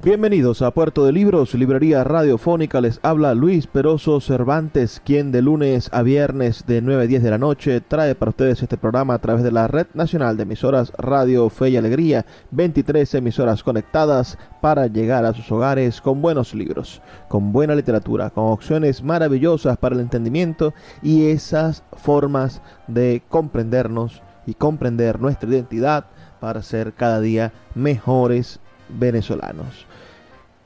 Bienvenidos a Puerto de Libros, librería radiofónica. Les habla Luis Peroso Cervantes, quien de lunes a viernes de 9 a 10 de la noche trae para ustedes este programa a través de la Red Nacional de Emisoras Radio Fe y Alegría, 23 emisoras conectadas para llegar a sus hogares con buenos libros, con buena literatura, con opciones maravillosas para el entendimiento y esas formas de comprendernos y comprender nuestra identidad para ser cada día mejores venezolanos.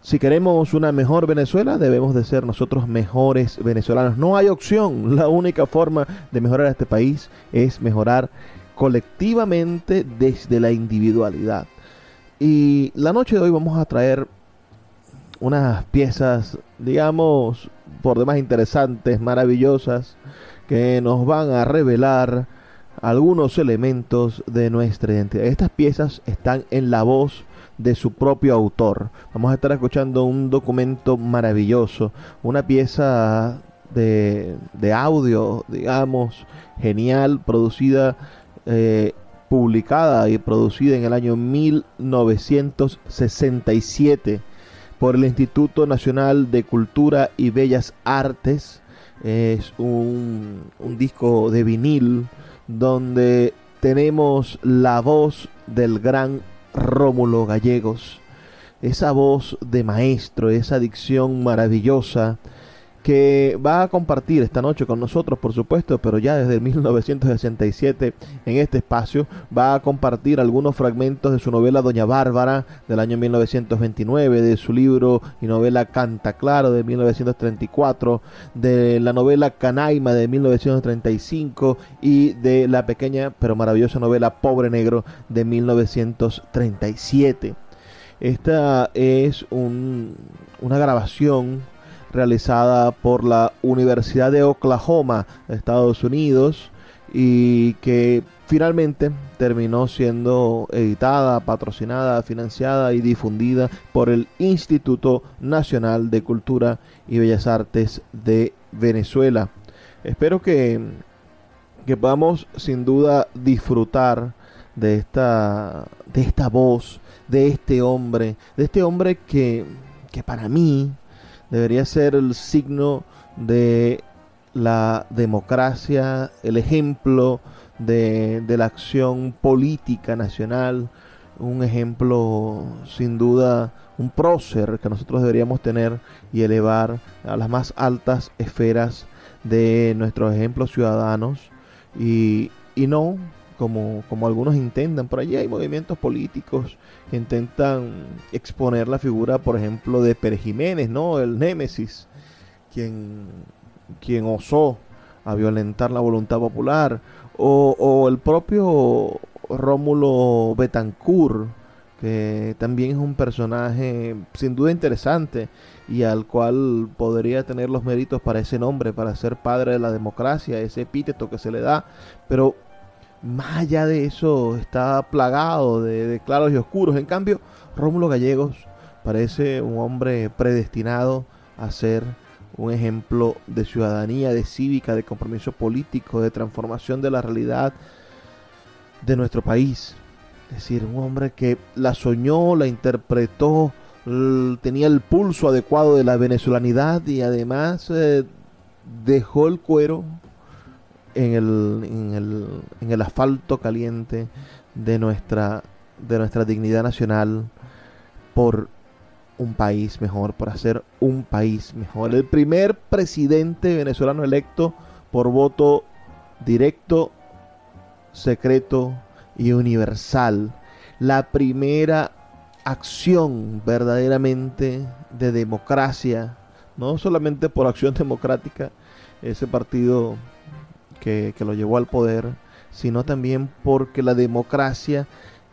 Si queremos una mejor Venezuela, debemos de ser nosotros mejores venezolanos. No hay opción. La única forma de mejorar este país es mejorar colectivamente desde la individualidad. Y la noche de hoy vamos a traer unas piezas, digamos, por demás interesantes, maravillosas, que nos van a revelar algunos elementos de nuestra identidad. Estas piezas están en la voz de su propio autor. Vamos a estar escuchando un documento maravilloso, una pieza de, audio, digamos, genial, producida, eh, publicada y producida en el año 1967 por el Instituto Nacional de Cultura y Bellas Artes. Es un, un disco de vinil donde tenemos la voz del gran Rómulo Gallegos, esa voz de maestro, esa dicción maravillosa que va a compartir esta noche con nosotros, por supuesto, pero ya desde 1967 en este espacio va a compartir algunos fragmentos de su novela Doña Bárbara del año 1929, de su libro y novela Canta Claro de 1934, de la novela Canaima de 1935 y de la pequeña pero maravillosa novela Pobre Negro de 1937. Esta es una grabación realizada por la Universidad de Oklahoma, Estados Unidos, y que finalmente terminó siendo editada, patrocinada, financiada y difundida por el Instituto Nacional de Cultura y Bellas Artes de Venezuela. Espero que, que podamos sin duda disfrutar de esta, de esta voz, de este hombre, de este hombre que, que para mí debería ser el signo de la democracia, el ejemplo de, la acción política nacional, un ejemplo sin duda, un prócer que nosotros deberíamos tener y elevar a las más altas esferas de nuestros ejemplos ciudadanos. Y, y no como, algunos intentan. Por allí hay movimientos políticos que intentan exponer la figura, por ejemplo, de Pérez Jiménez, ¿no? El Némesis, quien, quien osó a violentar la voluntad popular, o, o el propio Rómulo Betancourt, que también es un personaje sin duda interesante y al cual podría tener los méritos para ese nombre, para ser padre de la democracia, ese epíteto que se le da, pero más allá de eso está plagado de, claros y oscuros. En cambio, Rómulo Gallegos parece un hombre predestinado a ser un ejemplo de ciudadanía, de cívica, de compromiso político, de transformación de la realidad de nuestro país. Es decir, un hombre que la soñó, la interpretó, tenía el pulso adecuado de la venezolanidad y además eh, dejó el cuero en el, en el, en el asfalto caliente de nuestra, de nuestra dignidad nacional por un país mejor, por hacer un país mejor. El primer presidente venezolano electo por voto directo, secreto y universal. La primera acción verdaderamente de democracia, no solamente por acción democrática, ese partido que, que lo llevó al poder, sino también porque la democracia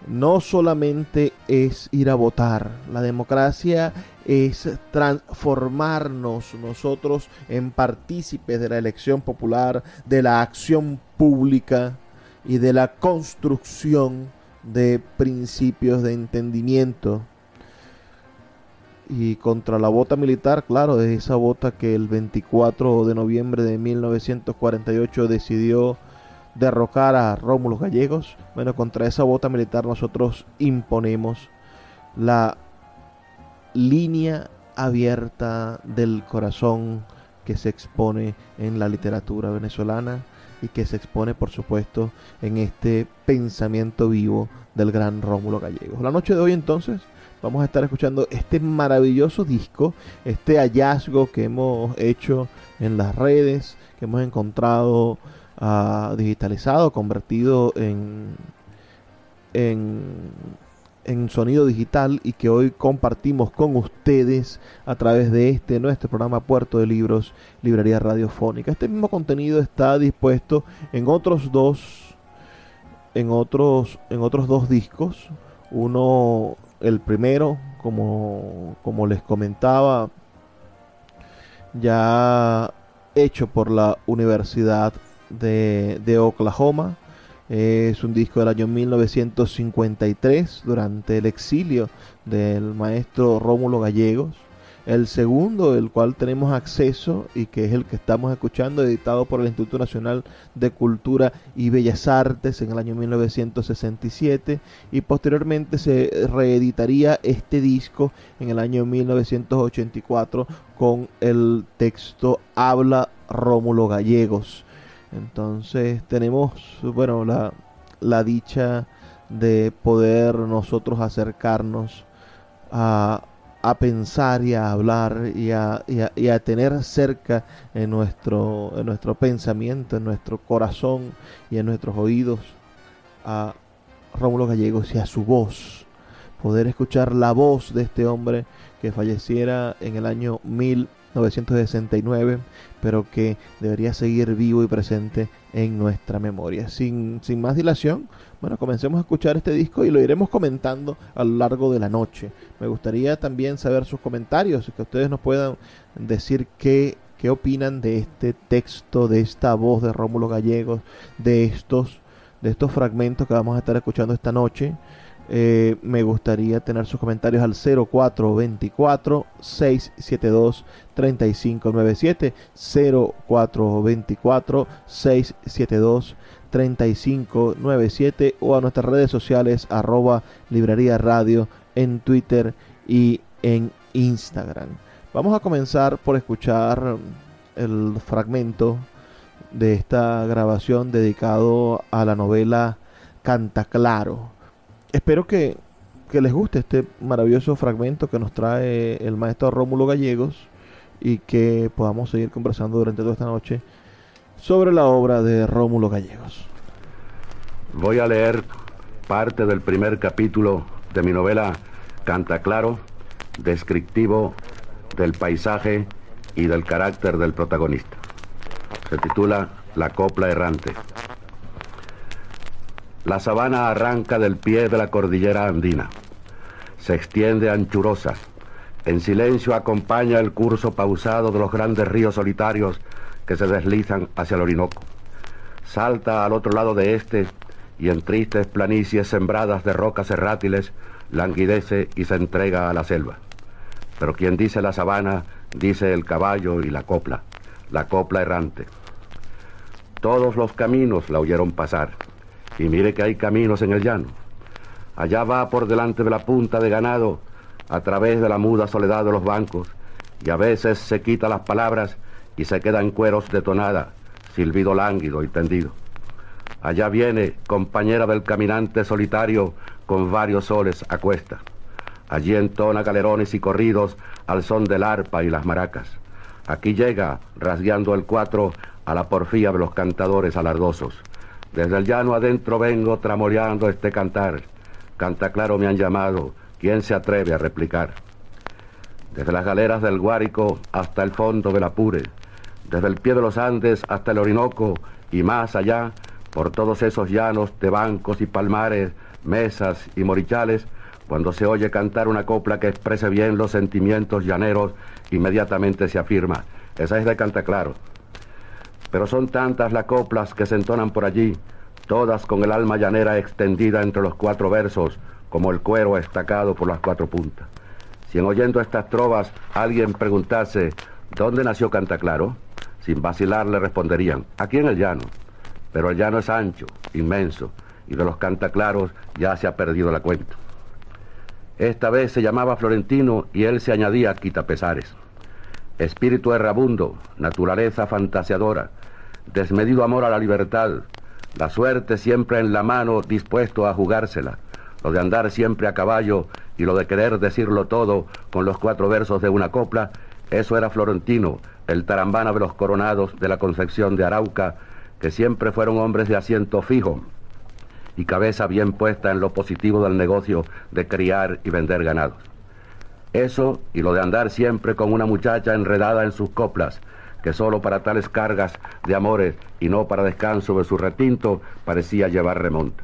no solamente es ir a votar, la democracia es transformarnos nosotros en partícipes de la elección popular, de la acción pública y de la construcción de principios de entendimiento. Y contra la bota militar, claro, es esa bota que el 24 de noviembre de 1948 decidió derrocar a Rómulo Gallegos. Bueno, contra esa bota militar nosotros imponemos la línea abierta del corazón que se expone en la literatura venezolana y que se expone, por supuesto, en este pensamiento vivo del gran Rómulo Gallegos. La noche de hoy entonces vamos a estar escuchando este maravilloso disco, este hallazgo que hemos hecho en las redes, que hemos encontrado digitalizado, convertido en, en, sonido digital y que hoy compartimos con ustedes a través de este nuestro programa Puerto de Libros, Librería Radiofónica. Este mismo contenido está dispuesto en otros dos, en otros, en otros dos discos. Uno, el primero, como, como les comentaba, ya hecho por la Universidad de, Oklahoma. Es un disco del año 1953, durante el exilio del maestro Rómulo Gallegos. El segundo, el cual tenemos acceso y que es el que estamos escuchando, editado por el Instituto Nacional de Cultura y Bellas Artes en el año 1967 y posteriormente se reeditaría este disco en el año 1984 con el texto Habla Rómulo Gallegos. Entonces tenemos, bueno, la, la dicha de poder nosotros acercarnos a, a pensar y a hablar y a, y a, tener cerca en nuestro, en nuestro pensamiento, en nuestro corazón y en nuestros oídos a Rómulo Gallegos y a su voz. Poder escuchar la voz de este hombre que falleciera en el año 1969 pero que debería seguir vivo y presente en nuestra memoria. Sin, sin más dilación, bueno, comencemos a escuchar este disco y lo iremos comentando a lo largo de la noche. Me gustaría también saber sus comentarios, que ustedes nos puedan decir qué, qué opinan de este texto, de esta voz de Rómulo Gallegos, de estos, de estos fragmentos que vamos a estar escuchando esta noche. Eh, me gustaría tener sus comentarios al 0424 672 3597 0424 672 3597 o a nuestras redes sociales arroba librería radio en Twitter y en Instagram. Vamos a comenzar por escuchar el fragmento de esta grabación dedicado a la novela Canta Claro espero que, les guste este maravilloso fragmento que nos trae el maestro Rómulo Gallegos y que podamos seguir conversando durante toda esta noche sobre la obra de Rómulo Gallegos. Voy a leer parte del primer capítulo de mi novela Canta Claro, descriptivo del paisaje y del carácter del protagonista. Se titula La copla errante. La sabana arranca del pie de la cordillera andina. Se extiende anchurosa. En silencio acompaña el curso pausado de los grandes ríos solitarios que se deslizan hacia el Orinoco. Salta al otro lado de este y en tristes planicies sembradas de rocas errátiles languidece y se entrega a la selva. Pero quien dice la sabana, dice el caballo y la copla, la copla errante. Todos los caminos la oyeron pasar y mire que hay caminos en el llano. Allá va por delante de la punta de ganado, a través de la muda soledad de los bancos, y a veces se quita las palabras y se queda en cueros de tonada, silbido lánguido y tendido. Allá viene, compañera del caminante solitario, con varios soles a cuesta. Allí entona galerones y corridos al son del arpa y las maracas. Aquí llega, rasgueando el cuatro, a la porfía de los cantadores alardosos. Desde el llano adentro vengo tramoleando este cantar. Canta claro me han llamado, ¿quién se atreve a replicar? Desde las galeras del Guárico hasta el fondo del Apure, desde el pie de los Andes hasta el Orinoco y más allá, por todos esos llanos de bancos y palmares, mesas y morichales, cuando se oye cantar una copla que exprese bien los sentimientos llaneros, inmediatamente se afirma, esa es de Cantaclaro. Pero son tantas las coplas que se entonan por allí, todas con el alma llanera extendida entre los cuatro versos, como el cuero estacado por las cuatro puntas. Si en oyendo estas trovas alguien preguntase, ¿dónde nació Cantaclaro? Sin vacilar le responderían, aquí en el llano. Pero el llano es ancho, inmenso, y de los cantaclaros ya se ha perdido la cuenta. Esta vez se llamaba Florentino y él se añadía Quitapesares. Espíritu errabundo, naturaleza fantaseadora, desmedido amor a la libertad, la suerte siempre en la mano dispuesto a jugársela, lo de andar siempre a caballo y lo de querer decirlo todo con los cuatro versos de una copla, eso era Florentino, el tarambana de los coronados de la Concepción de Arauca, que siempre fueron hombres de asiento fijo, y cabeza bien puesta en lo positivo del negocio de criar y vender ganados. Eso y lo de andar siempre con una muchacha enredada en sus coplas, que solo para tales cargas de amores y no para descanso de su retinto parecía llevar remonta.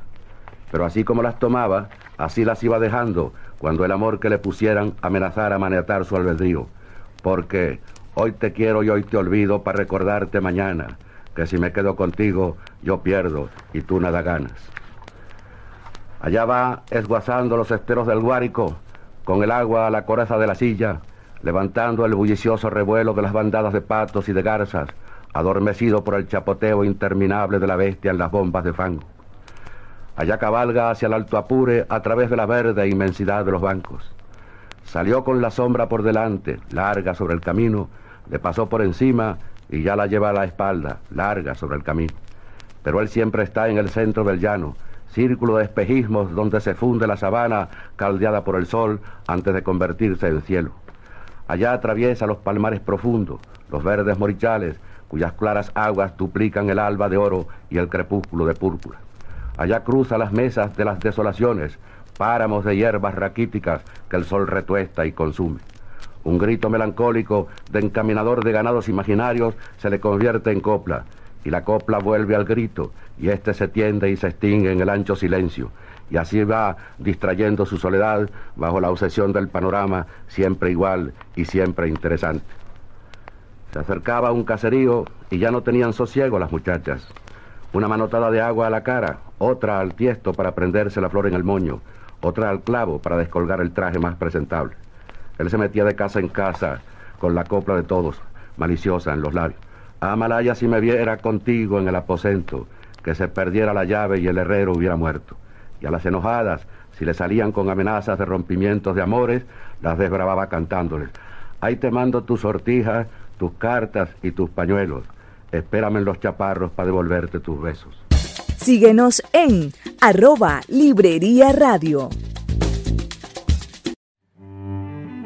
Pero así como las tomaba, así las iba dejando cuando el amor que le pusieran amenazara maniatar su albedrío. Porque hoy te quiero y hoy te olvido para recordarte mañana, que si me quedo contigo yo pierdo y tú nada ganas. Allá va esguazando los esteros del Guárico, con el agua a la coraza de la silla, levantando el bullicioso revuelo de las bandadas de patos y de garzas, adormecido por el chapoteo interminable de la bestia en las bombas de fango. Allá cabalga hacia el Alto Apure a través de la verde inmensidad de los bancos. Salió con la sombra por delante, larga sobre el camino, le pasó por encima y ya la lleva a la espalda, larga sobre el camino. Pero él siempre está en el centro del llano, círculo de espejismos donde se funde la sabana caldeada por el sol antes de convertirse en cielo. Allá atraviesa los palmares profundos, los verdes morichales, cuyas claras aguas duplican el alba de oro y el crepúsculo de púrpura. Allá cruza las mesas de las desolaciones, páramos de hierbas raquíticas que el sol retuesta y consume. Un grito melancólico de encaminador de ganados imaginarios se le convierte en copla, y la copla vuelve al grito, y éste se tiende y se extingue en el ancho silencio, y así va distrayendo su soledad bajo la obsesión del panorama, siempre igual y siempre interesante. Se acercaba un caserío y ya no tenían sosiego las muchachas. Una manotada de agua a la cara, otra al tiesto para prenderse la flor en el moño, otra al clavo para descolgar el traje más presentable. Él se metía de casa en casa con la copla de todos, maliciosa en los labios. Amalaya si me viera contigo en el aposento, que se perdiera la llave y el herrero hubiera muerto. Y a las enojadas, si le salían con amenazas de rompimientos de amores, las desbravaba cantándoles. Ahí te mando tus sortijas, tus cartas y tus pañuelos. Espérame en los chaparros para devolverte tus besos. Síguenos en arroba Librería Radio.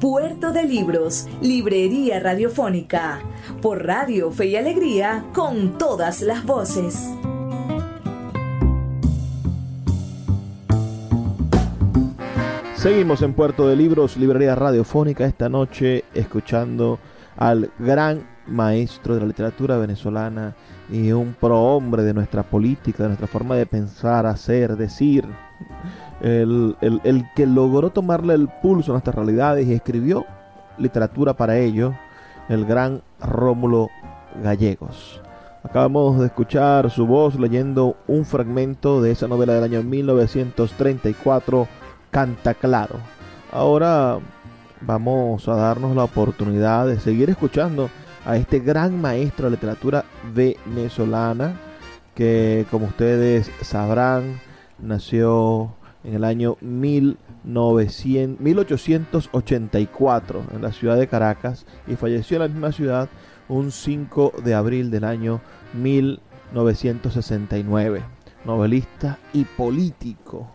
Puerto de Libros, Librería Radiofónica, por Radio Fe y Alegría, con todas las voces. Seguimos en Puerto de Libros, Librería Radiofónica, esta noche escuchando al gran maestro de la literatura venezolana y un prohombre de nuestra política, de nuestra forma de pensar, hacer, decir. El, el que logró tomarle el pulso a nuestras realidades y escribió literatura para ello, el gran Rómulo Gallegos. Acabamos de escuchar su voz leyendo un fragmento de esa novela del año 1934, Canta Claro. Ahora vamos a darnos la oportunidad de seguir escuchando a este gran maestro de literatura venezolana que como ustedes sabrán nació en el año 1884 en la ciudad de Caracas y falleció en la misma ciudad un 5 de abril del año 1969. Novelista y político.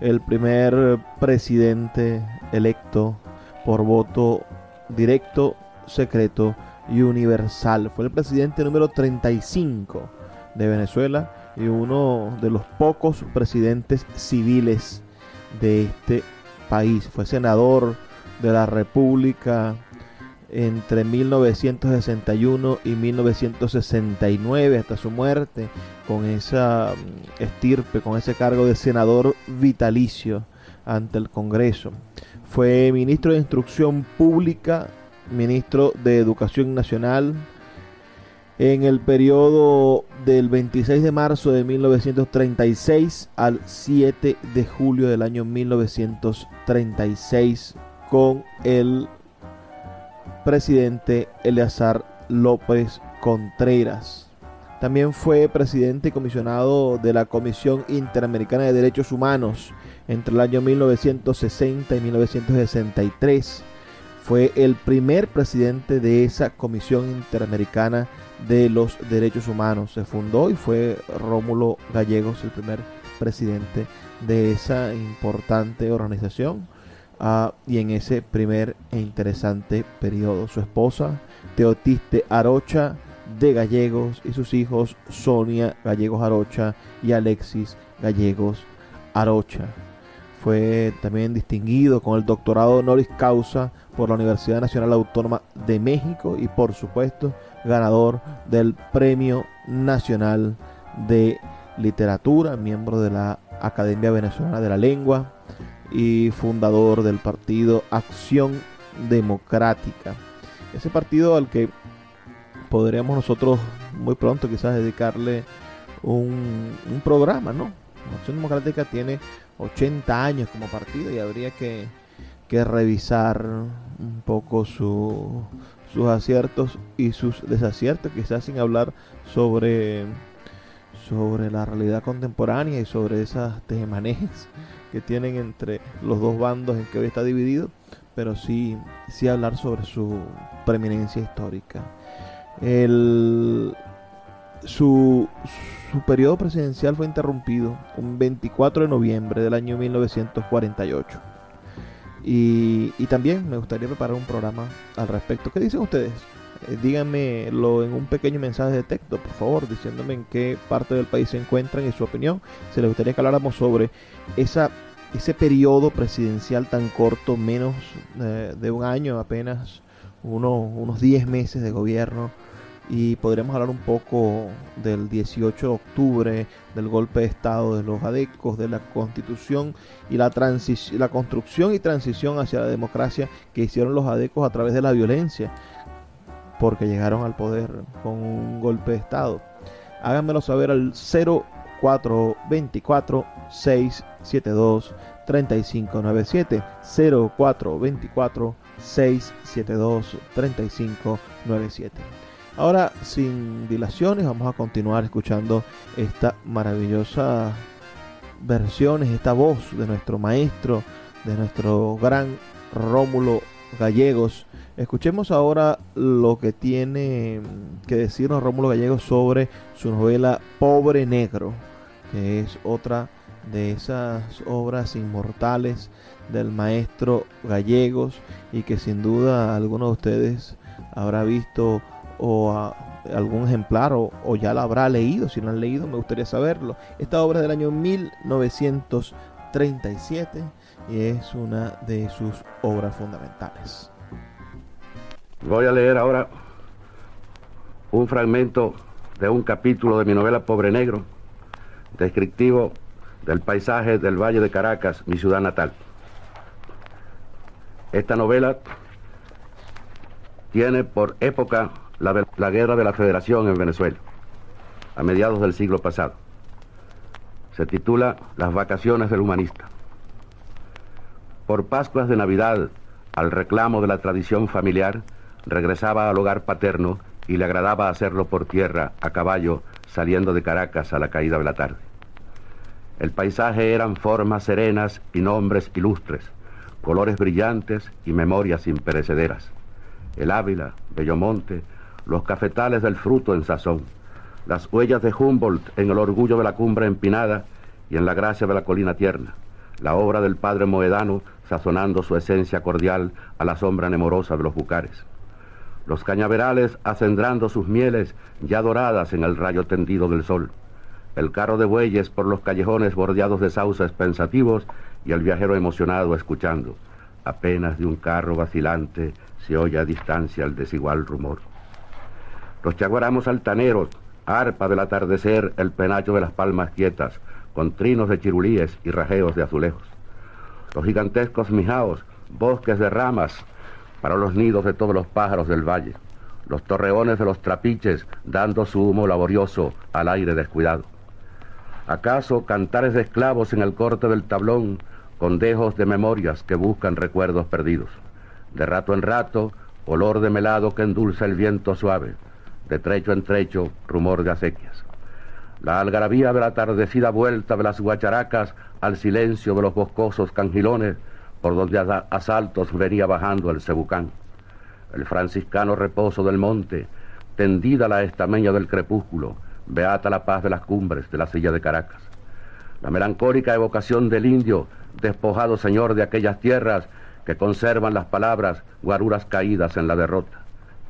El primer presidente electo por voto directo, secreto y universal. Fue el presidente número 35 de Venezuela y uno de los pocos presidentes civiles de este país. Fue senador de la República entre 1961 y 1969 hasta su muerte con esa mm, estirpe, con ese cargo de senador vitalicio ante el Congreso. Fue ministro de Instrucción Pública, ministro de Educación Nacional, en el periodo del 26 de marzo de 1936 al 7 de julio del año 1936 con el presidente Eleazar López Contreras. También fue presidente y comisionado de la Comisión Interamericana de Derechos Humanos entre el año 1960 y 1963. Fue el primer presidente de esa Comisión Interamericana de los Derechos Humanos. Se fundó y fue Rómulo Gallegos el primer presidente de esa importante organización ah, y en ese primer e interesante periodo. Su esposa, Teotiste Arocha de Gallegos y sus hijos Sonia Gallegos Arocha y Alexis Gallegos Arocha. Fue también distinguido con el doctorado honoris causa por la Universidad Nacional Autónoma de México y por supuesto ganador del Premio Nacional de Literatura, miembro de la Academia Venezolana de la Lengua y fundador del partido Acción Democrática. Ese partido al que podríamos nosotros muy pronto quizás dedicarle un, programa, ¿no? Acción Democrática tiene 80 años como partido y habría que, que revisar un poco su, sus aciertos y sus desaciertos, quizás sin hablar sobre, sobre la realidad contemporánea y sobre esas tejemanejes que tienen entre los dos bandos en que hoy está dividido, pero sí, sí hablar sobre su preeminencia histórica. El, su, su periodo presidencial fue interrumpido un 24 de noviembre del año 1948 y, también me gustaría preparar un programa al respecto. ¿Qué dicen ustedes? Eh, díganmelo en un pequeño mensaje de texto, por favor, diciéndome en qué parte del país se encuentran y su opinión. Se les gustaría que habláramos sobre esa, ese periodo presidencial tan corto, menos eh, de un año, apenas unos 10 meses de gobierno y podremos hablar un poco del 18 de octubre, del golpe de Estado de los adecos, de la constitución y la, la construcción y transición hacia la democracia que hicieron los adecos a través de la violencia, porque llegaron al poder con un golpe de Estado. Háganmelo saber al 0424 672 3597 0424 672 3597 Ahora, sin dilaciones, vamos a continuar escuchando esta maravillosa versiones, esta voz de nuestro maestro, de nuestro gran Rómulo Gallegos. Escuchemos ahora lo que tiene que decirnos Rómulo Gallegos sobre su novela Pobre Negro, que es otra de esas obras inmortales del maestro Gallegos y que sin duda alguno de ustedes habrá visto o algún ejemplar o, ya la habrá leído. Si no han leído, me gustaría saberlo. Esta obra es del año 1937 y es una de sus obras fundamentales. Voy a leer ahora un fragmento de un capítulo de mi novela Pobre Negro, descriptivo del paisaje del Valle de Caracas, mi ciudad natal. Esta novela tiene por época la, guerra de la Federación en Venezuela, a mediados del siglo pasado. Se titula Las vacaciones del humanista. Por Pascuas de Navidad, al reclamo de la tradición familiar, regresaba al hogar paterno y le agradaba hacerlo por tierra, a caballo, saliendo de Caracas a la caída de la tarde. El paisaje eran formas serenas y nombres ilustres, colores brillantes y memorias imperecederas. El Ávila, Bellomonte, los cafetales del fruto en sazón, las huellas de Humboldt en el orgullo de la cumbre empinada y en la gracia de la colina tierna, la obra del padre Moedano sazonando su esencia cordial a la sombra nemorosa de los bucares los cañaverales acendrando sus mieles ya doradas en el rayo tendido del sol, el carro de bueyes por los callejones bordeados de sauces pensativos y el viajero emocionado escuchando. Apenas de un carro vacilante se oye a distancia el desigual rumor. Los chaguaramos altaneros, arpa del atardecer, el penacho de las palmas quietas, con trinos de chirulíes y rajeos de azulejos. Los gigantescos mijaos, bosques de ramas, para los nidos de todos los pájaros del valle, los torreones de los trapiches dando su humo laborioso al aire descuidado. ¿Acaso cantares de esclavos en el corte del tablón, con dejos de memorias que buscan recuerdos perdidos? De rato en rato, olor de melado que endulza el viento suave, de trecho en trecho, rumor de acequias. La algarabía de la atardecida vuelta de las guacharacas al silencio de los boscosos cangilones por donde a asaltos venía bajando el cebucán. El franciscano reposo del monte, tendida la estameña del crepúsculo, beata la paz de las cumbres de la silla de Caracas. La melancólica evocación del indio, despojado señor de aquellas tierras que conservan las palabras guaruras caídas en la derrota.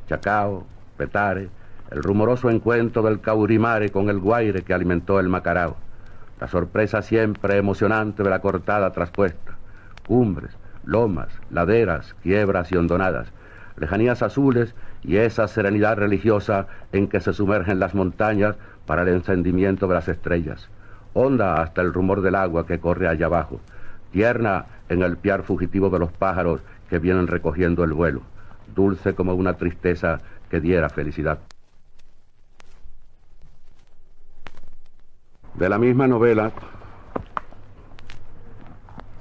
Chacao, Petare, el rumoroso encuentro del Caurimare con el guaire que alimentó el Macarao. La sorpresa siempre emocionante de la cortada traspuesta. Cumbres, lomas, laderas, quiebras y hondonadas, lejanías azules y esa serenidad religiosa en que se sumergen las montañas para el encendimiento de las estrellas, honda hasta el rumor del agua que corre allá abajo, tierna en el piar fugitivo de los pájaros que vienen recogiendo el vuelo, dulce como una tristeza que diera felicidad. De la misma novela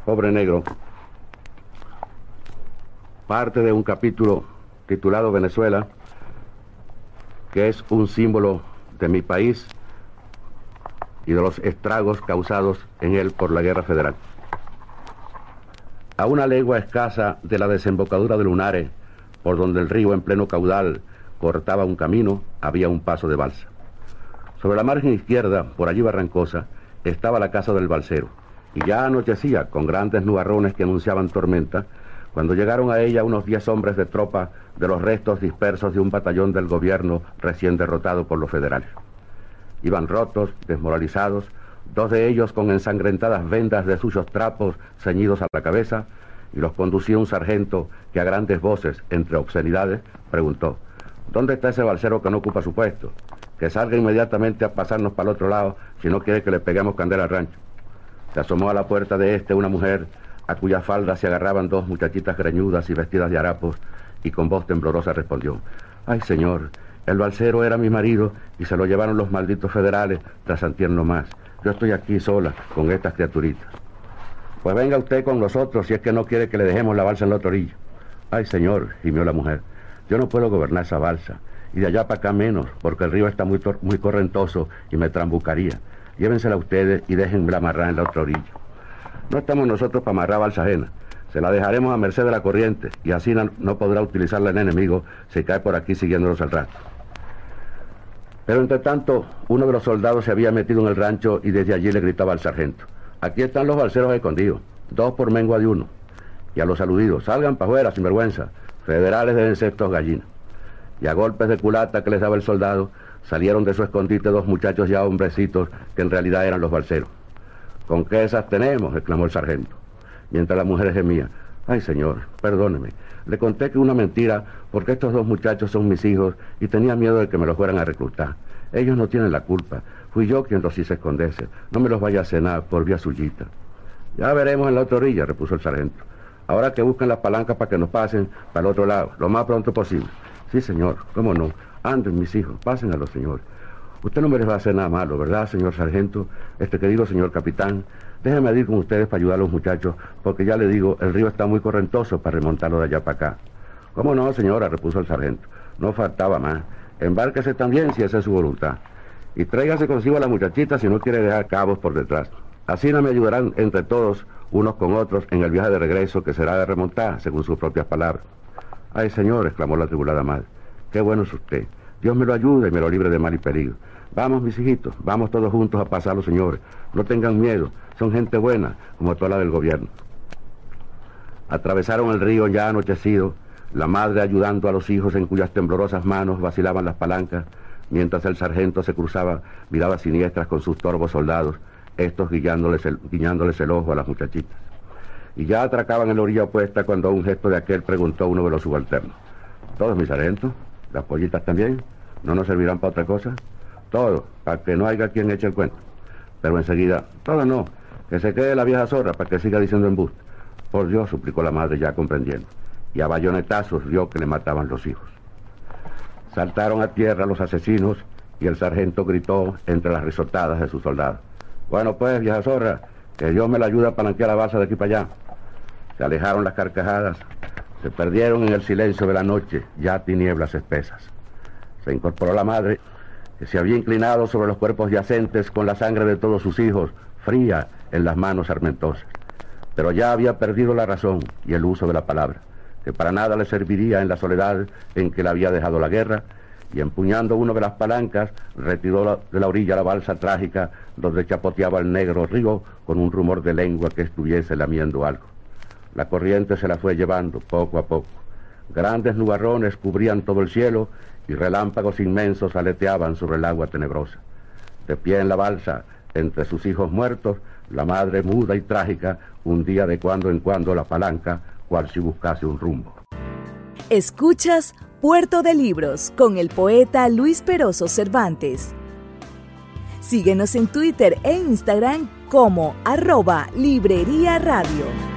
Pobre Negro, parte de un capítulo titulado Venezuela, que es un símbolo de mi país y de los estragos causados en él por la guerra federal. A una legua escasa de la desembocadura de Lunare, por donde el río en pleno caudal cortaba un camino, había un paso de balsa. Sobre la margen izquierda, por allí barrancosa, estaba la casa del balsero y ya anochecía con grandes nubarrones que anunciaban tormenta, cuando llegaron a ella unos diez hombres de tropa de los restos dispersos de un batallón del gobierno recién derrotado por los federales. Iban rotos, desmoralizados, dos de ellos con ensangrentadas vendas de suyos trapos ceñidos a la cabeza, y los conducía un sargento que a grandes voces, entre obscenidades, preguntó, ¿Dónde está ese balsero que no ocupa su puesto? Que salga inmediatamente a pasarnos para el otro lado si no quiere que le peguemos candela al rancho. Se asomó a la puerta de este una mujer a cuya falda se agarraban dos muchachitas greñudas y vestidas de harapos, y con voz temblorosa respondió, Ay, señor, el balsero era mi marido y se lo llevaron los malditos federales tras más. Yo estoy aquí sola con estas criaturitas. Pues venga usted con nosotros si es que no quiere que le dejemos la balsa en la otra orilla. Ay, señor, gimió la mujer, yo no puedo gobernar esa balsa, y de allá para acá menos, porque el río está muy, muy correntoso y me trambucaría. Llévensela ustedes y déjenla amarrar en la otra orilla. No estamos nosotros para amarrar balsa. Se la dejaremos a merced de la corriente y así no, podrá utilizarla el enemigo si cae por aquí siguiéndonos al rato. Pero entre tanto, uno de los soldados se había metido en el rancho y desde allí le gritaba al sargento. Aquí están los balseros escondidos, dos por mengua de uno. Y a los aludidos, salgan para afuera, sin vergüenza. Federales deben ser estos gallinas. Y a golpes de culata que les daba el soldado, salieron de su escondite dos muchachos ya hombrecitos que en realidad eran los balseros. ¿Con qué esas tenemos? exclamó el sargento. Mientras las mujeres gemían. Ay, señor, perdóneme. Le conté que una mentira porque estos dos muchachos son mis hijos y tenía miedo de que me los fueran a reclutar. Ellos no tienen la culpa. Fui yo quien los hice esconderse. No me los vaya a cenar por vía suyita. Ya veremos en la otra orilla, repuso el sargento. Ahora que busquen las palancas para que nos pasen para el otro lado, lo más pronto posible. Sí, señor, cómo no. Anden, mis hijos, pasen a los señores. Usted no me les va a hacer nada malo, ¿verdad, señor sargento? Este querido señor capitán. Déjenme ir con ustedes para ayudar a los muchachos, porque ya le digo, el río está muy correntoso para remontarlo de allá para acá. ¿Cómo no, señora? repuso el sargento. No faltaba más. Embárquese también si esa es su voluntad. Y tráigase consigo a la muchachita si no quiere dejar cabos por detrás. Así no me ayudarán entre todos, unos con otros, en el viaje de regreso que será de remontar, según sus propias palabras. Ay, señor, exclamó la tribulada madre. Qué bueno es usted. Dios me lo ayude y me lo libre de mal y peligro. Vamos, mis hijitos, vamos todos juntos a pasar los señores. No tengan miedo, son gente buena, como toda la del gobierno. Atravesaron el río ya anochecido, la madre ayudando a los hijos en cuyas temblorosas manos vacilaban las palancas, mientras el sargento se cruzaba miradas siniestras con sus torvos soldados, estos guiñándoles el, guiñándoles el ojo a las muchachitas. Y ya atracaban en la orilla opuesta cuando a un gesto de aquel preguntó uno de los subalternos. ¿Todos mis sargentos? ¿Las pollitas también? ¿No nos servirán para otra cosa? Todo, para que no haya quien eche el cuento. Pero enseguida, todo no, que se quede la vieja zorra para que siga diciendo embuste. Por Dios, suplicó la madre ya comprendiendo. Y a bayonetazos vio que le mataban los hijos. Saltaron a tierra los asesinos y el sargento gritó entre las risotadas de sus soldados. Bueno pues, vieja zorra, que Dios me la ayuda a palanquear la balsa de aquí para allá. Se alejaron las carcajadas, se perdieron en el silencio de la noche, ya tinieblas espesas. Se incorporó la madre, que se había inclinado sobre los cuerpos yacentes con la sangre de todos sus hijos, fría en las manos armentosas. Pero ya había perdido la razón y el uso de la palabra, que para nada le serviría en la soledad en que le había dejado la guerra, y empuñando una de las palancas, retiró de la orilla la balsa trágica donde chapoteaba el negro río con un rumor de lengua que estuviese lamiendo algo. La corriente se la fue llevando poco a poco. Grandes nubarrones cubrían todo el cielo y relámpagos inmensos aleteaban sobre el agua tenebrosa. De pie en la balsa, entre sus hijos muertos, la madre muda y trágica hundía de cuando en cuando la palanca, cual si buscase un rumbo. Escuchas Puerto de Libros con el poeta Luis Peroso Cervantes. Síguenos en Twitter e Instagram como arroba Librería Radio.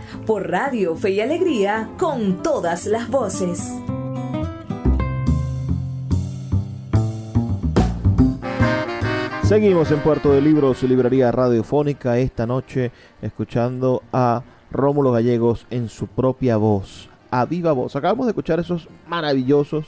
por Radio Fe y Alegría, con todas las voces. Seguimos en Puerto de Libros, Librería Radiofónica, esta noche escuchando a Rómulo Gallegos en su propia voz, a viva voz. Acabamos de escuchar esos maravillosos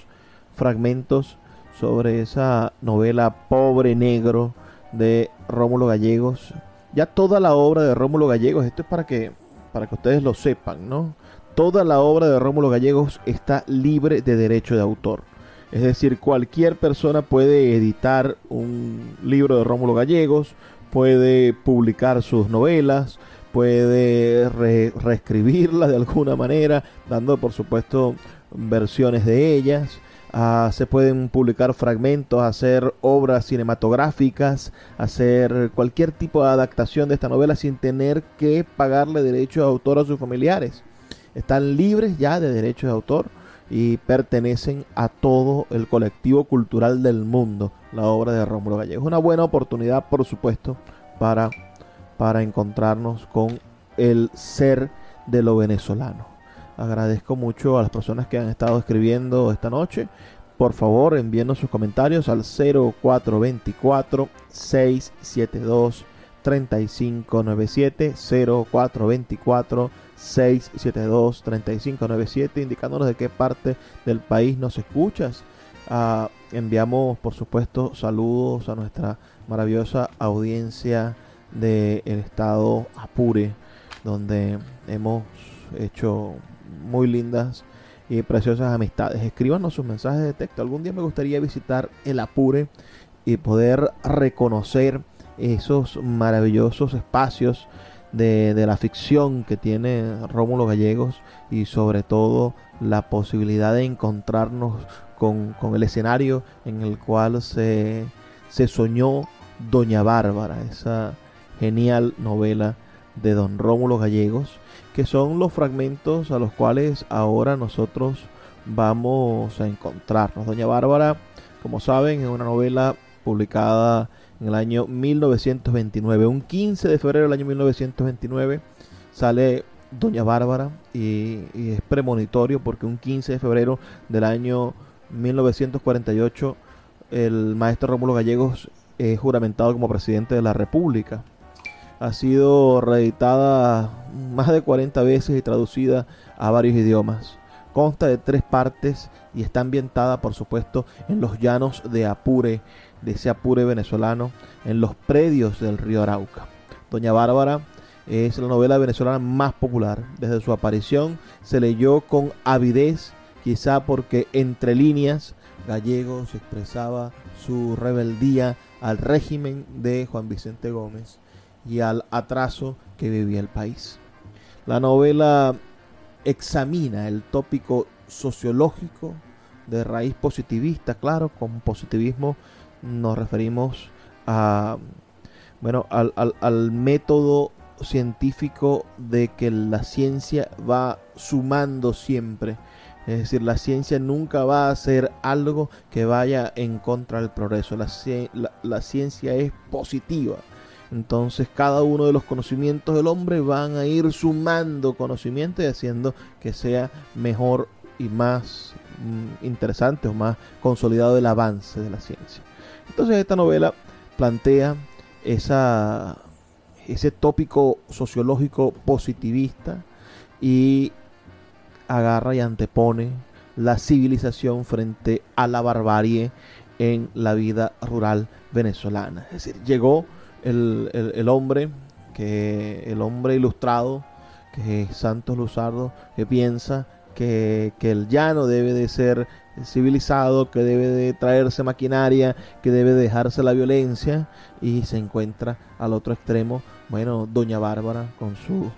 fragmentos sobre esa novela Pobre Negro de Rómulo Gallegos. Ya toda la obra de Rómulo Gallegos, esto es para que, para que ustedes lo sepan, ¿no? Toda la obra de Rómulo Gallegos está libre de derecho de autor. Es decir, cualquier persona puede editar un libro de Rómulo Gallegos, puede publicar sus novelas, puede reescribirlas de alguna manera, dando por supuesto versiones de ellas. Ah, se pueden publicar fragmentos, hacer obras cinematográficas, hacer cualquier tipo de adaptación de esta novela sin tener que pagarle derecho de autor a sus familiares. Están libres ya de derecho de autor y pertenecen a todo el colectivo cultural del mundo, la obra de Rómulo Gallegos. Una buena oportunidad, por supuesto, para, para encontrarnos con el ser de lo venezolano. Agradezco mucho a las personas que han estado escribiendo esta noche. Por favor, envíenos sus comentarios al 0424 672 3597 0424 672 3597 indicándonos de qué parte del país nos escuchas. Ah, enviamos, por supuesto, saludos a nuestra maravillosa audiencia del estado Apure, donde hemos hecho muy lindas y preciosas amistades. Escríbanos sus mensajes de texto. Algún día me gustaría visitar el Apure y poder reconocer esos maravillosos espacios de, la ficción que tiene Rómulo Gallegos y sobre todo la posibilidad de encontrarnos con, el escenario en el cual se, se soñó Doña Bárbara, esa genial novela de don Rómulo Gallegos, que son los fragmentos a los cuales ahora nosotros vamos a encontrarnos. Doña Bárbara, como saben, es una novela publicada en el año 1929. Un 15 de febrero del año 1929 sale Doña Bárbara y, es premonitorio porque un 15 de febrero del año 1948 el maestro Rómulo Gallegos es juramentado como presidente de la República. Ha sido reeditada más de 40 veces y traducida a varios idiomas. Consta de tres partes y está ambientada, por supuesto, en los llanos de Apure, de ese Apure venezolano, en los predios del río Arauca. Doña Bárbara es la novela venezolana más popular. Desde su aparición se leyó con avidez, quizá porque entre líneas Gallegos expresaba su rebeldía al régimen de Juan Vicente Gómez y al atraso que vivía el país. La novela examina el tópico sociológico de raíz positivista, claro, con positivismo nos referimos a bueno al, al método científico de que la ciencia va sumando siempre es decir, la ciencia nunca va a ser algo que vaya en contra del progreso. La, ciencia es positiva. Entonces cada uno de los conocimientos del hombre van a ir sumando conocimiento y haciendo que sea mejor y más mm, interesante o más consolidado el avance de la ciencia. Entonces esta novela plantea esa, ese tópico sociológico positivista y agarra y antepone la civilización frente a la barbarie en la vida rural venezolana. Es decir, llegó el, hombre, que el hombre ilustrado, que es Santos Luzardo, que piensa que, que, el llano debe de ser civilizado, que debe de traerse maquinaria, que debe dejarse la violencia y se encuentra al otro extremo, bueno, Doña Bárbara con su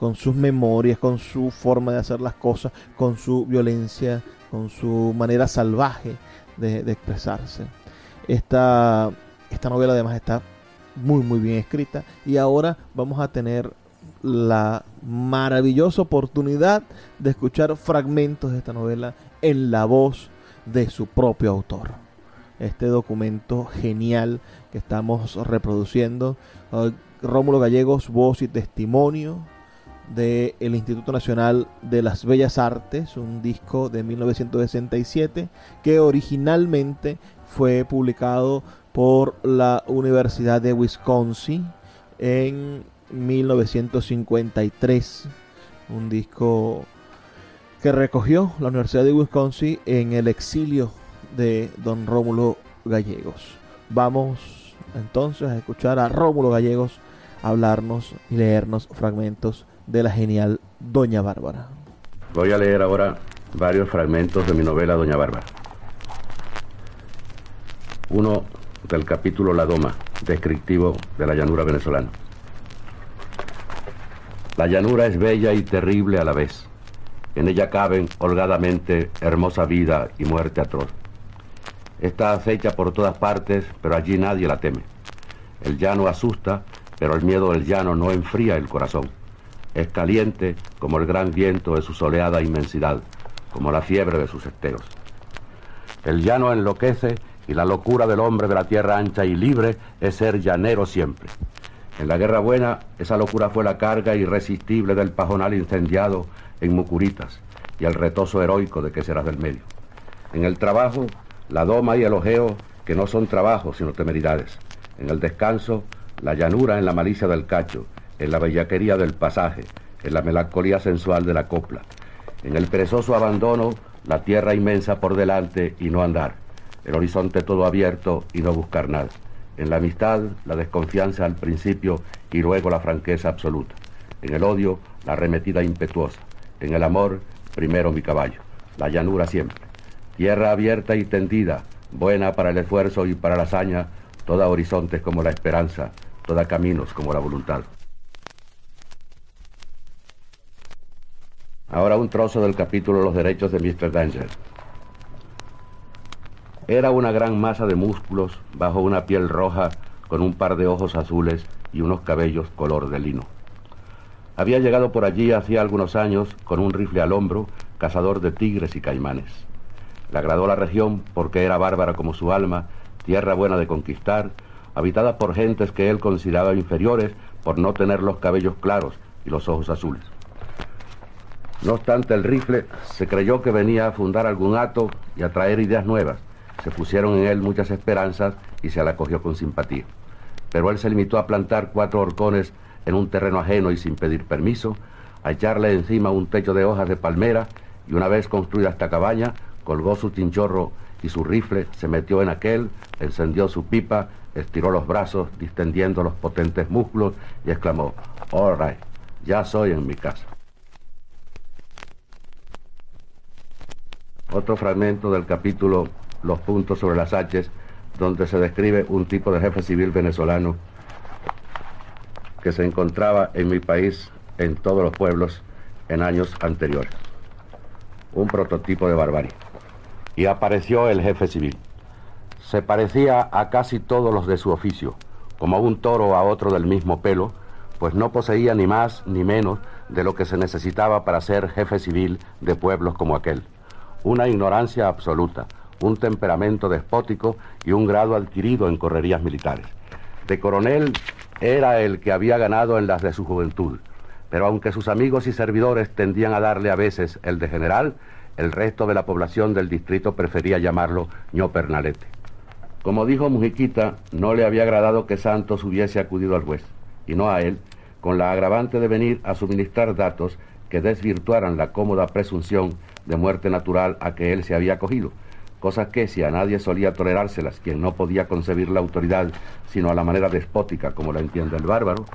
con sus memorias, con su forma de hacer las cosas, con su violencia, con su manera salvaje de, expresarse. Esta, esta novela además está muy muy bien escrita y ahora vamos a tener la maravillosa oportunidad de escuchar fragmentos de esta novela en la voz de su propio autor. Este documento genial que estamos reproduciendo, Rómulo Gallegos, voz y testimonio del Instituto Nacional de las Bellas Artes, un disco de 1967 que originalmente fue publicado por la Universidad de Wisconsin en 1953, un disco que recogió la Universidad de Wisconsin en el exilio de don Rómulo Gallegos. Vamos entonces a escuchar a Rómulo Gallegos hablarnos y leernos fragmentos de la genial Doña Bárbara. Voy a leer ahora varios fragmentos de mi novela Doña Bárbara. Uno del capítulo La Doma, descriptivo de la llanura venezolana. La llanura es bella y terrible a la vez. En ella caben holgadamente hermosa vida y muerte atroz. Está acecha por todas partes, pero allí nadie la teme. El llano asusta, pero el miedo del llano no enfría el corazón. Es caliente como el gran viento de su soleada inmensidad, como la fiebre de sus esteros. El llano enloquece y la locura del hombre de la tierra ancha y libre es ser llanero siempre. En la Guerra Buena, esa locura fue la carga irresistible del pajonal incendiado en Mucuritas, y el retozo heroico de que serás del medio. En el trabajo, la doma y el ojeo, que no son trabajos, sino temeridades. En el descanso, la llanura en la malicia del cacho, en la bellaquería del pasaje, en la melancolía sensual de la copla. En el perezoso abandono, la tierra inmensa por delante y no andar. El horizonte todo abierto y no buscar nada. En la amistad, la desconfianza al principio y luego la franqueza absoluta. En el odio, la arremetida impetuosa. En el amor, primero mi caballo. La llanura siempre. Tierra abierta y tendida, buena para el esfuerzo y para la hazaña, toda horizontes como la esperanza, toda caminos como la voluntad. Ahora un trozo del capítulo Los derechos de Mr. Danger. Era una gran masa de músculos bajo una piel roja con un par de ojos azules y unos cabellos color de lino. Había llegado por allí hacía algunos años con un rifle al hombro, cazador de tigres y caimanes. Le agradó la región porque era bárbara como su alma, tierra buena de conquistar, habitada por gentes que él consideraba inferiores por no tener los cabellos claros y los ojos azules. No obstante, el rifle se creyó que venía a fundar algún acto y a traer ideas nuevas. Se pusieron en él muchas esperanzas y se la acogió con simpatía. Pero él se limitó a plantar cuatro horcones en un terreno ajeno y sin pedir permiso, a echarle encima un techo de hojas de palmera y una vez construida esta cabaña, colgó su chinchorro y su rifle, se metió en aquel, encendió su pipa, estiró los brazos, distendiendo los potentes músculos y exclamó, All right, ya soy en mi casa. Otro fragmento del capítulo Los puntos sobre las H, donde se describe un tipo de jefe civil venezolano que se encontraba en mi país, en todos los pueblos, en años anteriores. Un prototipo de barbarie. Y apareció el jefe civil. Se parecía a casi todos los de su oficio, como un toro a otro del mismo pelo, pues no poseía ni más ni menos de lo que se necesitaba para ser jefe civil de pueblos como aquel una ignorancia absoluta, un temperamento despótico y un grado adquirido en correrías militares. De coronel era el que había ganado en las de su juventud, pero aunque sus amigos y servidores tendían a darle a veces el de general, el resto de la población del distrito prefería llamarlo ño Pernalete. Como dijo Mujiquita, no le había agradado que Santos hubiese acudido al juez, y no a él, con la agravante de venir a suministrar datos que desvirtuaran la cómoda presunción de muerte natural a que él se había acogido, cosas que si a nadie solía tolerárselas quien no podía concebir la autoridad sino a la manera despótica como la entiende el bárbaro,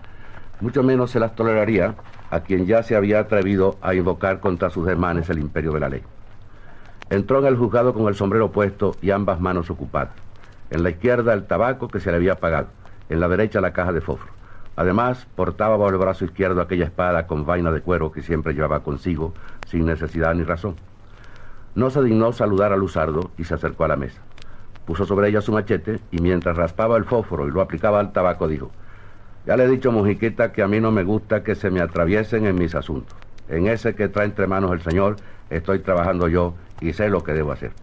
mucho menos se las toleraría a quien ya se había atrevido a invocar contra sus hermanos el imperio de la ley. Entró en el juzgado con el sombrero puesto y ambas manos ocupadas. En la izquierda el tabaco que se le había pagado, en la derecha la caja de fósforo. Además, portaba bajo el brazo izquierdo aquella espada con vaina de cuero que siempre llevaba consigo, sin necesidad ni razón. No se dignó saludar a Luzardo y se acercó a la mesa. Puso sobre ella su machete y mientras raspaba el fósforo y lo aplicaba al tabaco dijo, ya le he dicho, Mojiqueta, que a mí no me gusta que se me atraviesen en mis asuntos. En ese que trae entre manos el Señor estoy trabajando yo y sé lo que debo hacer.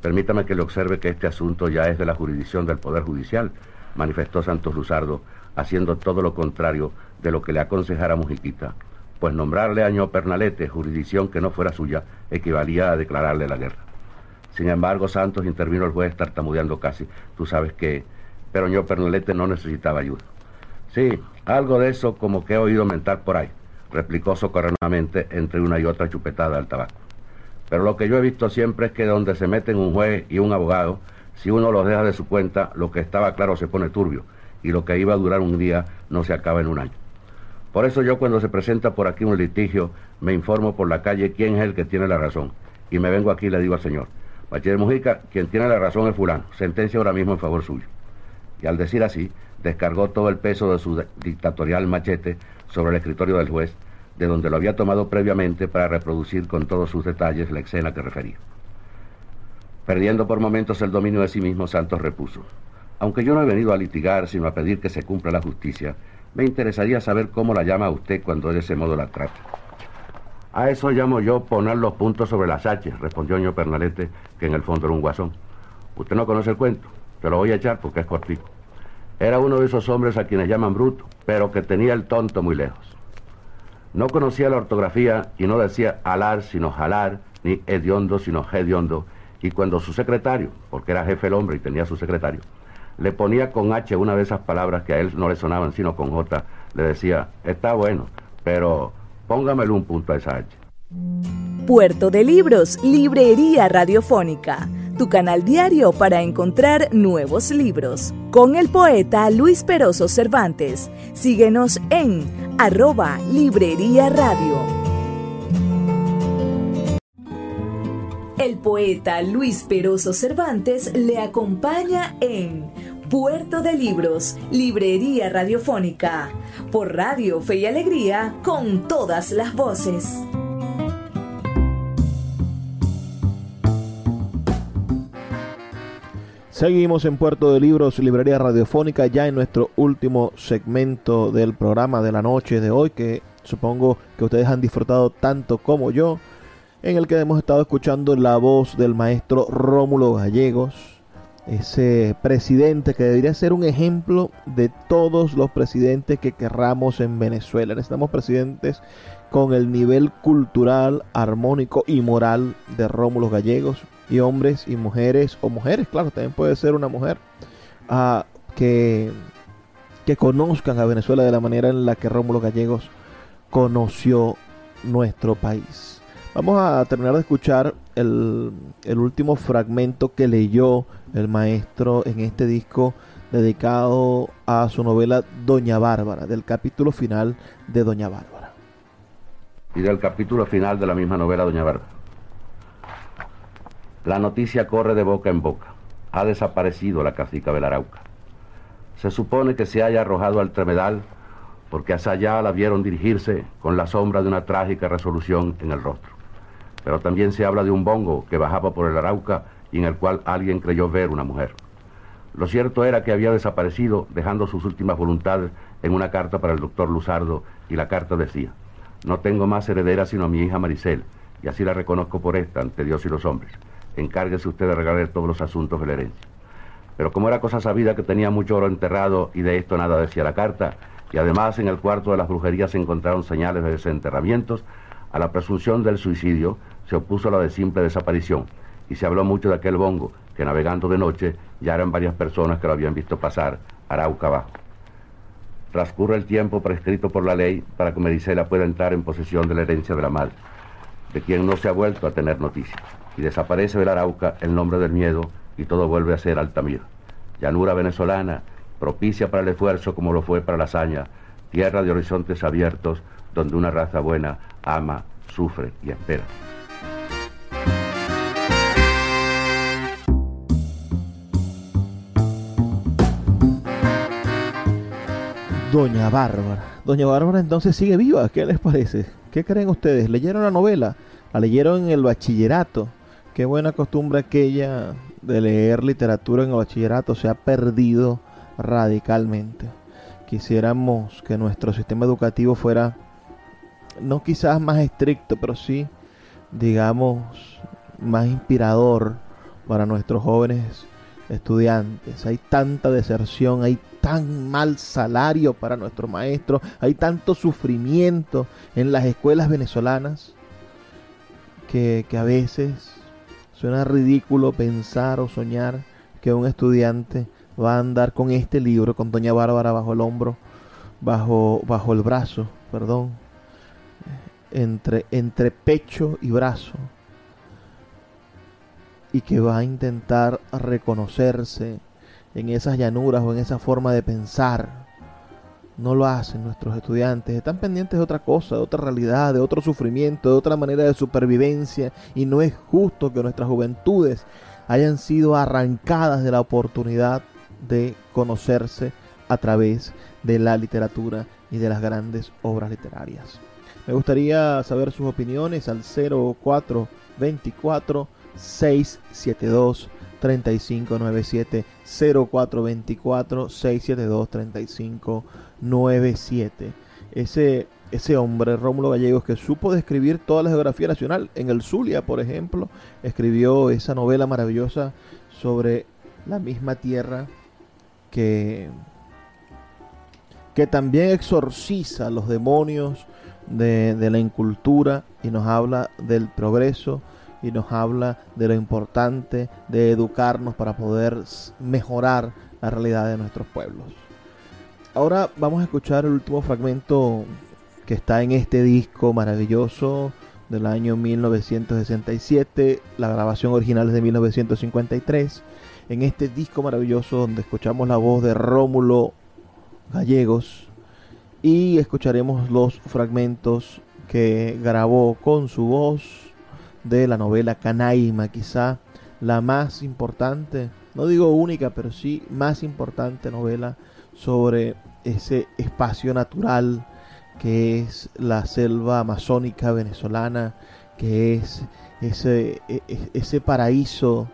Permítame que le observe que este asunto ya es de la jurisdicción del Poder Judicial, manifestó Santos Luzardo, haciendo todo lo contrario de lo que le aconsejara Mujiquita, pues nombrarle a Ño Pernalete jurisdicción que no fuera suya equivalía a declararle la guerra. Sin embargo, Santos intervino el juez tartamudeando casi. Tú sabes que... Pero Ño Pernalete no necesitaba ayuda. Sí, algo de eso como que he oído mentar por ahí, replicó socorrenamente entre una y otra chupetada al tabaco. Pero lo que yo he visto siempre es que donde se meten un juez y un abogado, si uno los deja de su cuenta, lo que estaba claro se pone turbio y lo que iba a durar un día no se acaba en un año. Por eso yo cuando se presenta por aquí un litigio, me informo por la calle quién es el que tiene la razón. Y me vengo aquí y le digo al señor, Bachiller Mujica, quien tiene la razón es fulano, sentencia ahora mismo en favor suyo. Y al decir así, descargó todo el peso de su dictatorial machete sobre el escritorio del juez, de donde lo había tomado previamente para reproducir con todos sus detalles la escena que refería. Perdiendo por momentos el dominio de sí mismo, Santos repuso. Aunque yo no he venido a litigar, sino a pedir que se cumpla la justicia, me interesaría saber cómo la llama usted cuando de ese modo la trata. A eso llamo yo poner los puntos sobre las H, respondió ño Pernalete, que en el fondo era un guasón. Usted no conoce el cuento, te lo voy a echar porque es cortico. Era uno de esos hombres a quienes llaman bruto, pero que tenía el tonto muy lejos. No conocía la ortografía y no decía alar sino jalar, ni hediondo sino hediondo. Y cuando su secretario, porque era jefe el hombre y tenía su secretario, le ponía con H una de esas palabras que a él no le sonaban sino con J, le decía, está bueno, pero póngamele un punto a esa H. Puerto de Libros, Librería Radiofónica, tu canal diario para encontrar nuevos libros. Con el poeta Luis Peroso Cervantes. Síguenos en arroba Librería Radio. El poeta Luis Peroso Cervantes le acompaña en Puerto de Libros, Librería Radiofónica, por Radio Fe y Alegría, con todas las voces. Seguimos en Puerto de Libros, Librería Radiofónica, ya en nuestro último segmento del programa de la noche de hoy, que supongo que ustedes han disfrutado tanto como yo, en el que hemos estado escuchando la voz del maestro Rómulo Gallegos, ese presidente que debería ser un ejemplo de todos los presidentes que querramos en Venezuela. Necesitamos presidentes con el nivel cultural, armónico y moral de Rómulo Gallegos, y hombres y mujeres, o mujeres, claro, también puede ser una mujer, que, que conozcan a Venezuela de la manera en la que Rómulo Gallegos conoció nuestro país. Vamos a terminar de escuchar el, último fragmento que leyó el maestro en este disco dedicado a su novela Doña Bárbara, del capítulo final de Doña Bárbara. Y del capítulo final de la misma novela Doña Bárbara. La noticia corre de boca en boca. Ha desaparecido la cacica Belarauca. Se supone que se haya arrojado al tremedal porque hacia allá la vieron dirigirse con la sombra de una trágica resolución en el rostro. Pero también se habla de un bongo que bajaba por el Arauca y en el cual alguien creyó ver una mujer. Lo cierto era que había desaparecido dejando sus últimas voluntades en una carta para el doctor Luzardo y la carta decía, no tengo más heredera sino a mi hija Maricel y así la reconozco por esta ante Dios y los hombres encárguese usted de regalar todos los asuntos de la herencia. Pero como era cosa sabida que tenía mucho oro enterrado y de esto nada decía la carta, y además en el cuarto de las brujerías se encontraron señales de desenterramientos, a la presunción del suicidio se opuso la de simple desaparición, y se habló mucho de aquel bongo, que navegando de noche ya eran varias personas que lo habían visto pasar, Arauca abajo. Transcurre el tiempo prescrito por la ley para que Medicela pueda entrar en posesión de la herencia de la madre, de quien no se ha vuelto a tener noticias y desaparece del Arauca el nombre del miedo y todo vuelve a ser Altamira. Llanura venezolana, propicia para el esfuerzo como lo fue para la hazaña, tierra de horizontes abiertos donde una raza buena ama, sufre y espera. Doña Bárbara. Doña Bárbara entonces sigue viva. ¿Qué les parece? ¿Qué creen ustedes? ¿Leyeron la novela? La leyeron en el bachillerato. Qué buena costumbre aquella de leer literatura en el bachillerato se ha perdido radicalmente. Quisiéramos que nuestro sistema educativo fuera, no quizás más estricto, pero sí, digamos, más inspirador para nuestros jóvenes estudiantes. Hay tanta deserción, hay tan mal salario para nuestros maestros, hay tanto sufrimiento en las escuelas venezolanas que, que a veces Suena ridículo pensar o soñar que un estudiante va a andar con este libro, con Doña Bárbara bajo el hombro, bajo, bajo el brazo, perdón, entre, entre pecho y brazo, y que va a intentar reconocerse en esas llanuras o en esa forma de pensar no lo hacen nuestros estudiantes. Están pendientes de otra cosa, de otra realidad, de otro sufrimiento, de otra manera de supervivencia. Y no es justo que nuestras juventudes hayan sido arrancadas de la oportunidad de conocerse a través de la literatura y de las grandes obras literarias. Me gustaría saber sus opiniones al 0424 672 3597 0424 672 3597 ese ese hombre Rómulo Gallegos que supo describir toda la geografía nacional en el Zulia por ejemplo escribió esa novela maravillosa sobre la misma tierra que que también exorciza los demonios de, de la incultura y nos habla del progreso y nos habla de lo importante de educarnos para poder mejorar la realidad de nuestros pueblos. Ahora vamos a escuchar el último fragmento que está en este disco maravilloso del año 1967, la grabación original es de 1953. En este disco maravilloso donde escuchamos la voz de Rómulo Gallegos y escucharemos los fragmentos que grabó con su voz de la novela Canaima, quizá la más importante, no digo única, pero sí más importante novela sobre ese espacio natural que es la selva amazónica venezolana, que es ese, e, e, ese paraíso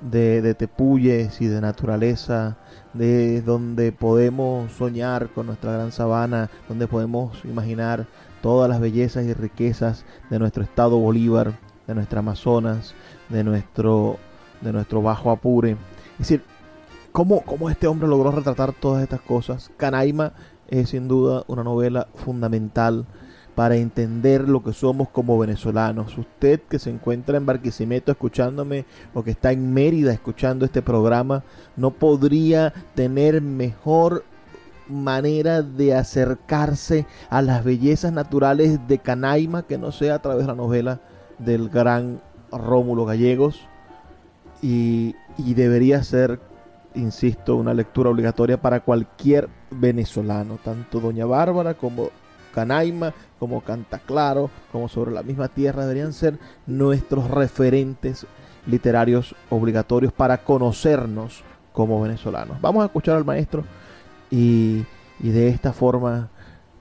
de, de tepuyes y de naturaleza, de donde podemos soñar con nuestra gran sabana, donde podemos imaginar todas las bellezas y riquezas de nuestro estado Bolívar, de nuestra Amazonas, de nuestro, de nuestro Bajo Apure. Es decir, ¿cómo, ¿cómo este hombre logró retratar todas estas cosas? Canaima es sin duda una novela fundamental para entender lo que somos como venezolanos. Usted que se encuentra en Barquisimeto escuchándome o que está en Mérida escuchando este programa, no podría tener mejor manera de acercarse a las bellezas naturales de Canaima que no sea a través de la novela del gran Rómulo Gallegos y, y debería ser insisto, una lectura obligatoria para cualquier venezolano, tanto Doña Bárbara como Canaima, como Canta Claro, como Sobre la misma tierra, deberían ser nuestros referentes literarios obligatorios para conocernos como venezolanos. Vamos a escuchar al maestro y, y de esta forma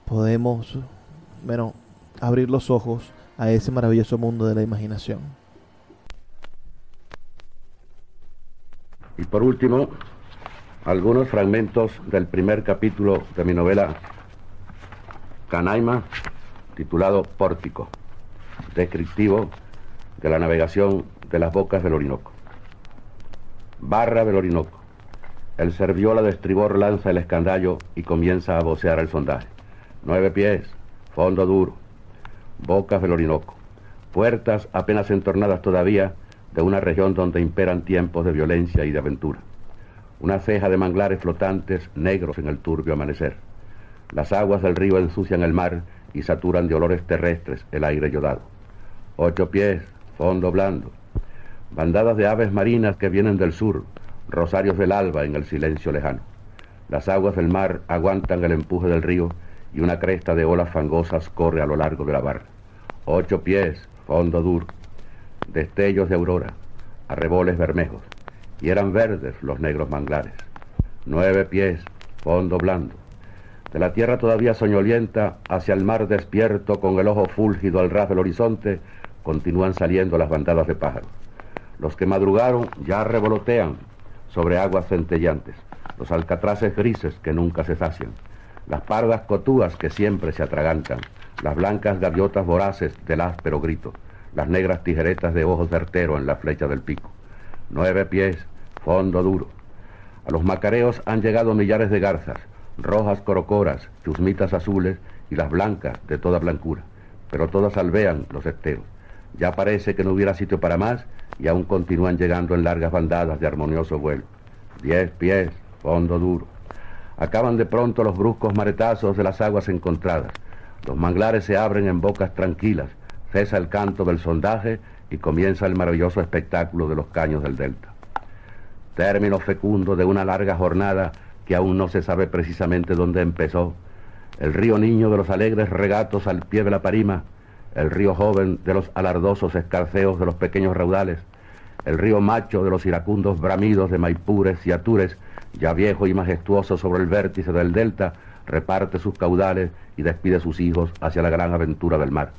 podemos, abrir los ojos a ese maravilloso mundo de la imaginación. Y por último, algunos fragmentos del primer capítulo de mi novela Canaima, titulado Pórtico, descriptivo de la navegación de las bocas del Orinoco. Barra del Orinoco. El serviola de estribor lanza el escandallo y comienza a vocear el sondaje. Nueve pies, fondo duro, bocas del Orinoco. Puertas apenas entornadas todavía de una región donde imperan tiempos de violencia y de aventura. Una ceja de manglares flotantes negros en el turbio amanecer. Las aguas del río ensucian el mar y saturan de olores terrestres el aire yodado. Ocho pies, fondo blando. Bandadas de aves marinas que vienen del sur, rosarios del alba en el silencio lejano. Las aguas del mar aguantan el empuje del río y una cresta de olas fangosas corre a lo largo de la barra. Ocho pies, fondo duro destellos de aurora, arreboles bermejos, y eran verdes los negros manglares. Nueve pies, fondo blando. De la tierra todavía soñolienta hacia el mar despierto con el ojo fúlgido al ras del horizonte, continúan saliendo las bandadas de pájaros. Los que madrugaron ya revolotean sobre aguas centellantes, los alcatraces grises que nunca se sacian, las pardas cotúas que siempre se atragantan, las blancas gaviotas voraces del áspero grito, las negras tijeretas de ojos certero en la flecha del pico. Nueve pies, fondo duro. A los macareos han llegado millares de garzas, rojas corocoras, chusmitas azules y las blancas de toda blancura, pero todas alvean los esteros. Ya parece que no hubiera sitio para más y aún continúan llegando en largas bandadas de armonioso vuelo. Diez pies, fondo duro. Acaban de pronto los bruscos maretazos de las aguas encontradas. Los manglares se abren en bocas tranquilas, cesa el canto del sondaje y comienza el maravilloso espectáculo de los caños del delta. Término fecundo de una larga jornada que aún no se sabe precisamente dónde empezó. El río niño de los alegres regatos al pie de la parima, el río joven de los alardosos escarceos de los pequeños raudales, el río macho de los iracundos bramidos de Maipures y Atures, ya viejo y majestuoso sobre el vértice del delta, reparte sus caudales y despide sus hijos hacia la gran aventura del mar.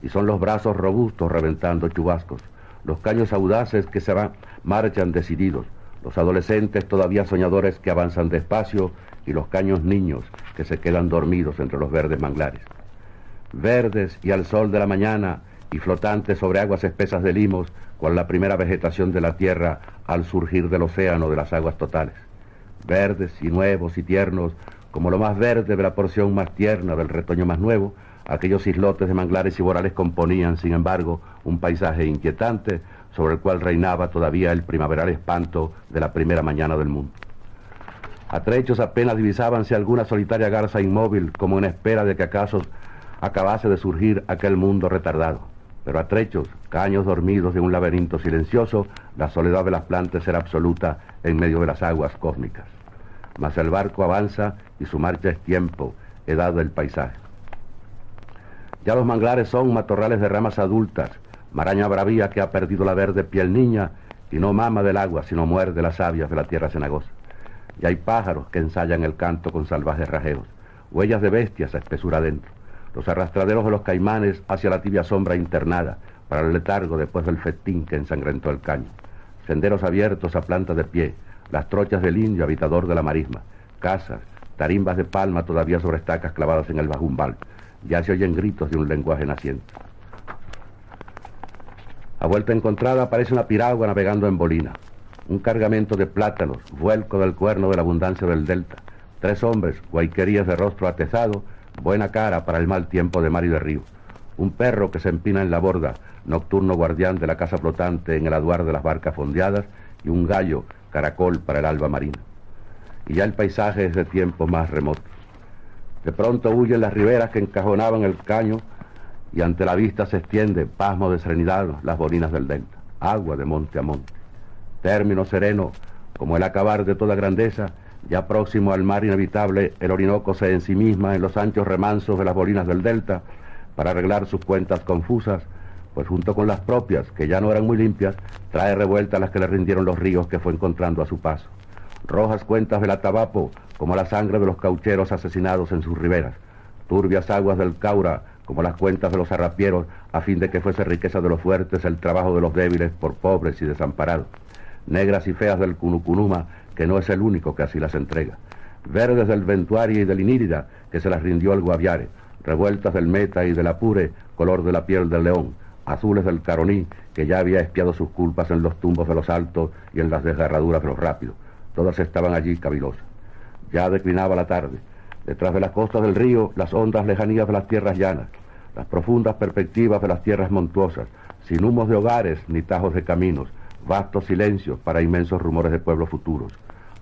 Y son los brazos robustos reventando chubascos, los caños audaces que se van, marchan decididos, los adolescentes todavía soñadores que avanzan despacio y los caños niños que se quedan dormidos entre los verdes manglares. Verdes y al sol de la mañana y flotantes sobre aguas espesas de limos, cual la primera vegetación de la tierra al surgir del océano de las aguas totales. Verdes y nuevos y tiernos, como lo más verde de la porción más tierna del retoño más nuevo, Aquellos islotes de manglares y borales componían, sin embargo, un paisaje inquietante sobre el cual reinaba todavía el primaveral espanto de la primera mañana del mundo. A trechos apenas divisábanse alguna solitaria garza inmóvil como en espera de que acaso acabase de surgir aquel mundo retardado. Pero a trechos, caños dormidos de un laberinto silencioso, la soledad de las plantas era absoluta en medio de las aguas cósmicas. Mas el barco avanza y su marcha es tiempo, edad del paisaje. Ya los manglares son matorrales de ramas adultas, maraña bravía que ha perdido la verde piel niña y no mama del agua, sino muerde las avias de la tierra cenagosa. Y hay pájaros que ensayan el canto con salvajes rajeos, huellas de bestias a espesura adentro, los arrastraderos de los caimanes hacia la tibia sombra internada, para el letargo después del festín que ensangrentó el caño, senderos abiertos a plantas de pie, las trochas del indio habitador de la marisma, casas, tarimbas de palma todavía sobre estacas clavadas en el bajumbal, ya se oyen gritos de un lenguaje naciente. A vuelta encontrada aparece una piragua navegando en bolina un cargamento de plátanos, vuelco del cuerno de la abundancia del delta, tres hombres, guayquerías de rostro atezado, buena cara para el mal tiempo de mar y de río, un perro que se empina en la borda, nocturno guardián de la casa flotante en el aduar de las barcas fondeadas, y un gallo, caracol para el alba marina. Y ya el paisaje es de tiempo más remoto. De pronto huyen las riberas que encajonaban el caño y ante la vista se extiende, pasmo de serenidad, las bolinas del delta, agua de monte a monte término sereno, como el acabar de toda grandeza, ya próximo al mar inevitable, el Orinoco se ensimisma en los anchos remansos de las bolinas del delta para arreglar sus cuentas confusas, pues junto con las propias, que ya no eran muy limpias, trae revueltas las que le rindieron los ríos que fue encontrando a su paso. Rojas cuentas del Atabapo, como la sangre de los caucheros asesinados en sus riberas. Turbias aguas del Caura, como las cuentas de los arrapieros, a fin de que fuese riqueza de los fuertes el trabajo de los débiles por pobres y desamparados negras y feas del Cunucunuma, que no es el único que así las entrega, verdes del Ventuaria y del Inírida, que se las rindió al Guaviare, revueltas del Meta y del Apure, color de la piel del león, azules del Caroní, que ya había espiado sus culpas en los tumbos de los altos y en las desgarraduras de los rápidos. Todas estaban allí cavilosas. Ya declinaba la tarde. Detrás de las costas del río, las hondas lejanías de las tierras llanas, las profundas perspectivas de las tierras montuosas, sin humos de hogares ni tajos de caminos, vastos silencios para inmensos rumores de pueblos futuros.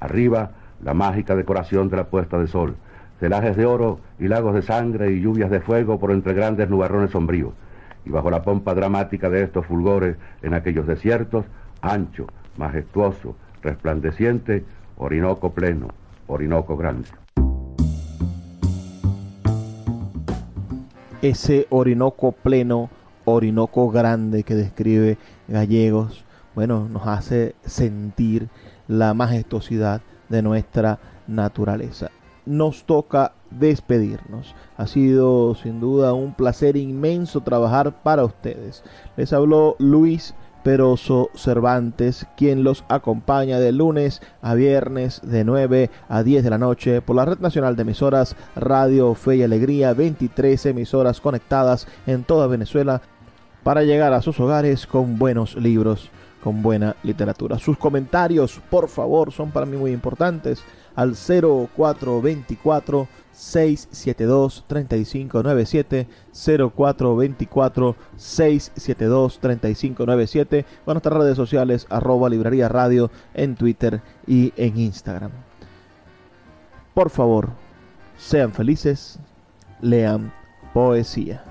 Arriba, la mágica decoración de la puesta de sol, celajes de oro y lagos de sangre y lluvias de fuego por entre grandes nubarrones sombríos. Y bajo la pompa dramática de estos fulgores en aquellos desiertos, ancho, majestuoso, resplandeciente, Orinoco pleno, Orinoco grande. Ese Orinoco pleno, Orinoco grande que describe Gallegos bueno, nos hace sentir la majestuosidad de nuestra naturaleza. Nos toca despedirnos. Ha sido sin duda un placer inmenso trabajar para ustedes. Les habló Luis Peroso Cervantes, quien los acompaña de lunes a viernes de 9 a 10 de la noche por la Red Nacional de Emisoras Radio Fe y Alegría, 23 emisoras conectadas en toda Venezuela para llegar a sus hogares con buenos libros con buena literatura. Sus comentarios, por favor, son para mí muy importantes al 0424 672 3597 0424 672 3597 o nuestras redes sociales arroba librería radio en Twitter y en Instagram. Por favor, sean felices, lean poesía.